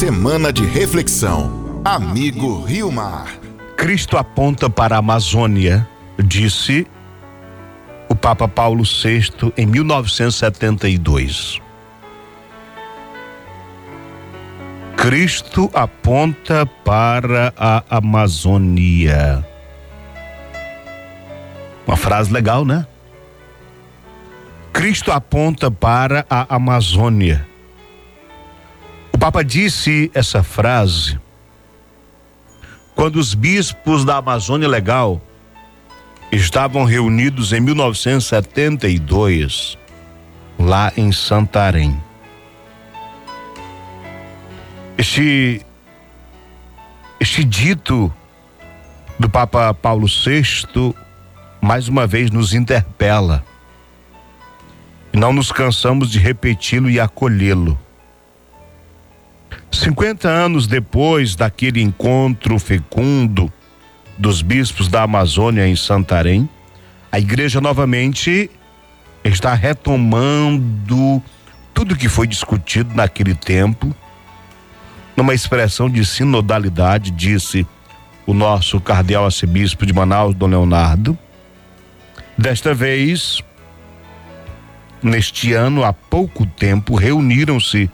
Semana de reflexão. Amigo Rio Mar. Cristo aponta para a Amazônia, disse o Papa Paulo VI em 1972. Cristo aponta para a Amazônia. Uma frase legal, né? Cristo aponta para a Amazônia. Papa disse essa frase quando os bispos da Amazônia Legal estavam reunidos em 1972, lá em Santarém. Este, este dito do Papa Paulo VI, mais uma vez, nos interpela. E não nos cansamos de repeti-lo e acolhê-lo. 50 anos depois daquele encontro fecundo dos bispos da Amazônia em Santarém, a igreja novamente está retomando tudo que foi discutido naquele tempo, numa expressão de sinodalidade, disse o nosso cardeal arcebispo de Manaus, Dom Leonardo. Desta vez, neste ano, há pouco tempo, reuniram-se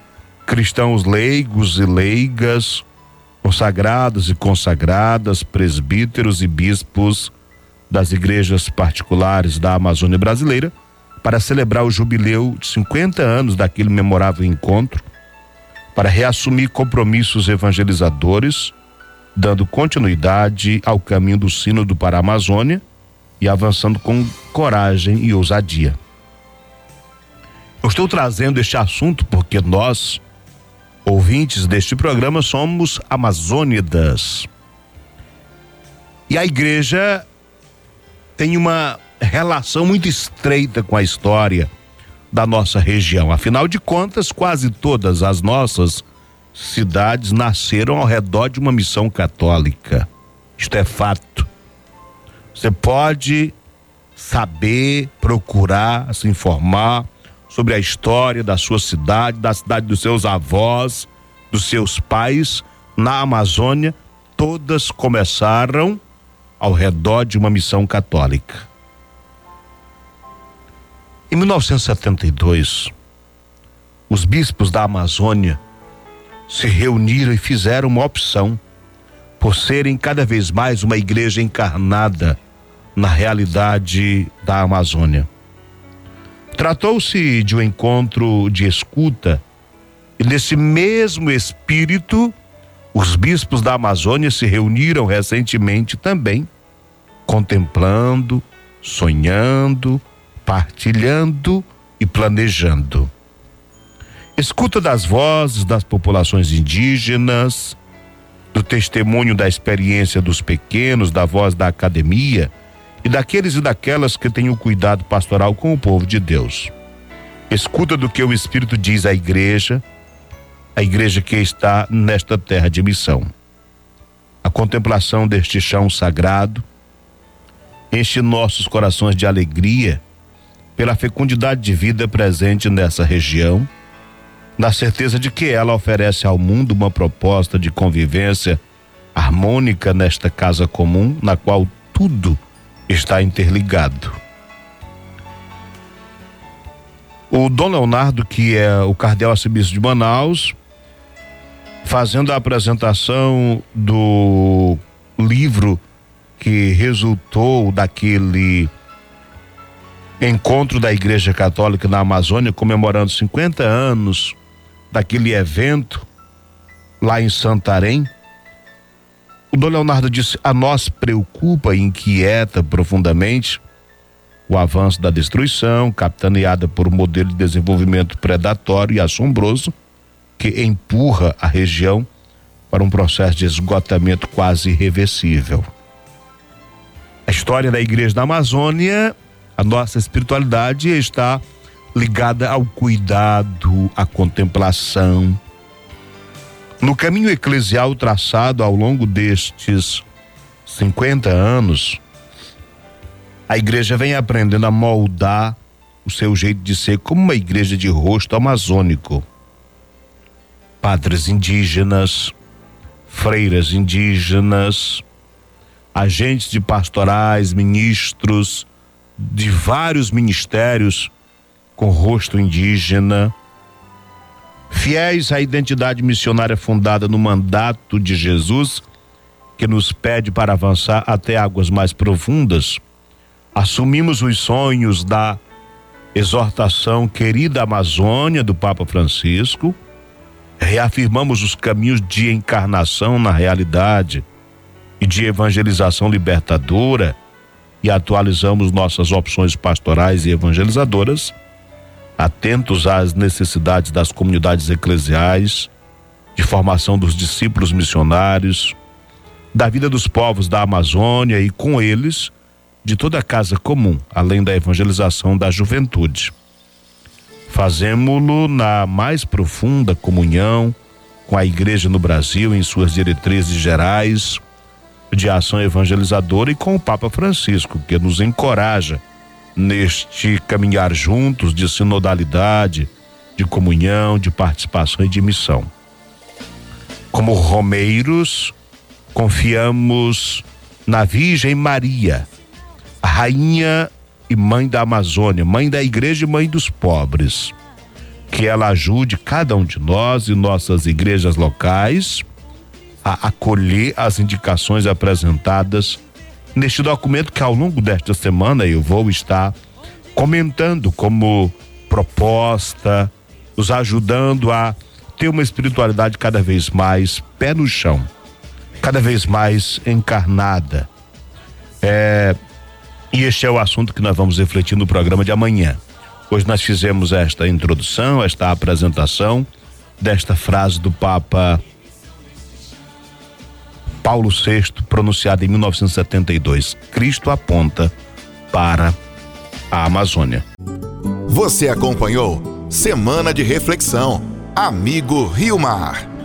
cristãos leigos e leigas, consagrados e consagradas, presbíteros e bispos das igrejas particulares da Amazônia brasileira para celebrar o jubileu de 50 anos daquele memorável encontro, para reassumir compromissos evangelizadores, dando continuidade ao caminho do Sínodo para a Amazônia e avançando com coragem e ousadia. Eu estou trazendo este assunto porque nós, ouvintes deste programa, somos amazônidas. E a igreja tem uma relação muito estreita com a história da nossa região. Afinal de contas, quase todas as nossas cidades nasceram ao redor de uma missão católica. Isto é fato. Você pode saber, procurar, se informar sobre a história da sua cidade, da cidade dos seus avós, dos seus pais, na Amazônia, todas começaram ao redor de uma missão católica. Em 1972, os bispos da Amazônia se reuniram e fizeram uma opção por serem cada vez mais uma igreja encarnada na realidade da Amazônia. Tratou-se de um encontro de escuta e nesse mesmo espírito os bispos da Amazônia se reuniram recentemente também, contemplando, sonhando, partilhando e planejando. Escuta das vozes das populações indígenas, do testemunho da experiência dos pequenos, da voz da academia e daqueles e daquelas que têm o cuidado pastoral com o povo de Deus. Escuta do que o Espírito diz à igreja, a igreja que está nesta terra de missão. A contemplação deste chão sagrado enche nossos corações de alegria pela fecundidade de vida presente nessa região, na certeza de que ela oferece ao mundo uma proposta de convivência harmônica nesta casa comum, na qual tudo está interligado. O Dom Leonardo, que é o cardeal arcebispo de Manaus, fazendo a apresentação do livro que resultou daquele encontro da Igreja Católica na Amazônia, comemorando 50 anos daquele evento lá em Santarém. O Dom Leonardo disse: a nós preocupa e inquieta profundamente o avanço da destruição, capitaneada por um modelo de desenvolvimento predatório e assombroso que empurra a região para um processo de esgotamento quase irreversível. A história da igreja da Amazônia, a nossa espiritualidade está ligada ao cuidado, à contemplação, no caminho eclesial traçado ao longo destes 50 anos, a igreja vem aprendendo a moldar o seu jeito de ser como uma igreja de rosto amazônico. padres indígenas, freiras indígenas, agentes de pastorais, ministros de vários ministérios com rosto indígena, fiéis à identidade missionária fundada no mandato de Jesus, que nos pede para avançar até águas mais profundas, assumimos os sonhos da exortação Querida Amazônia do Papa Francisco, reafirmamos os caminhos de encarnação na realidade e de evangelização libertadora e atualizamos nossas opções pastorais e evangelizadoras atentos às necessidades das comunidades eclesiais, de formação dos discípulos missionários, da vida dos povos da Amazônia e com eles de toda a casa comum, além da evangelização da juventude. Fazemo-lo na mais profunda comunhão com a igreja no Brasil em suas diretrizes gerais de ação evangelizadora e com o Papa Francisco, que nos encoraja neste caminhar juntos de sinodalidade, de comunhão, de participação e de missão. Como romeiros, confiamos na Virgem Maria, a rainha e mãe da Amazônia, mãe da igreja e mãe dos pobres. Que ela ajude cada um de nós e nossas igrejas locais a acolher as indicações apresentadas neste documento que ao longo desta semana eu vou estar comentando como proposta, nos ajudando a ter uma espiritualidade cada vez mais pé no chão, cada vez mais encarnada. É, e este é o assunto que nós vamos refletir no programa de amanhã. Hoje nós fizemos esta introdução, esta apresentação desta frase do Papa Paulo VI, pronunciado em 1972. Cristo aponta para a Amazônia. Você acompanhou Semana de Reflexão. Amigo Rio Mar.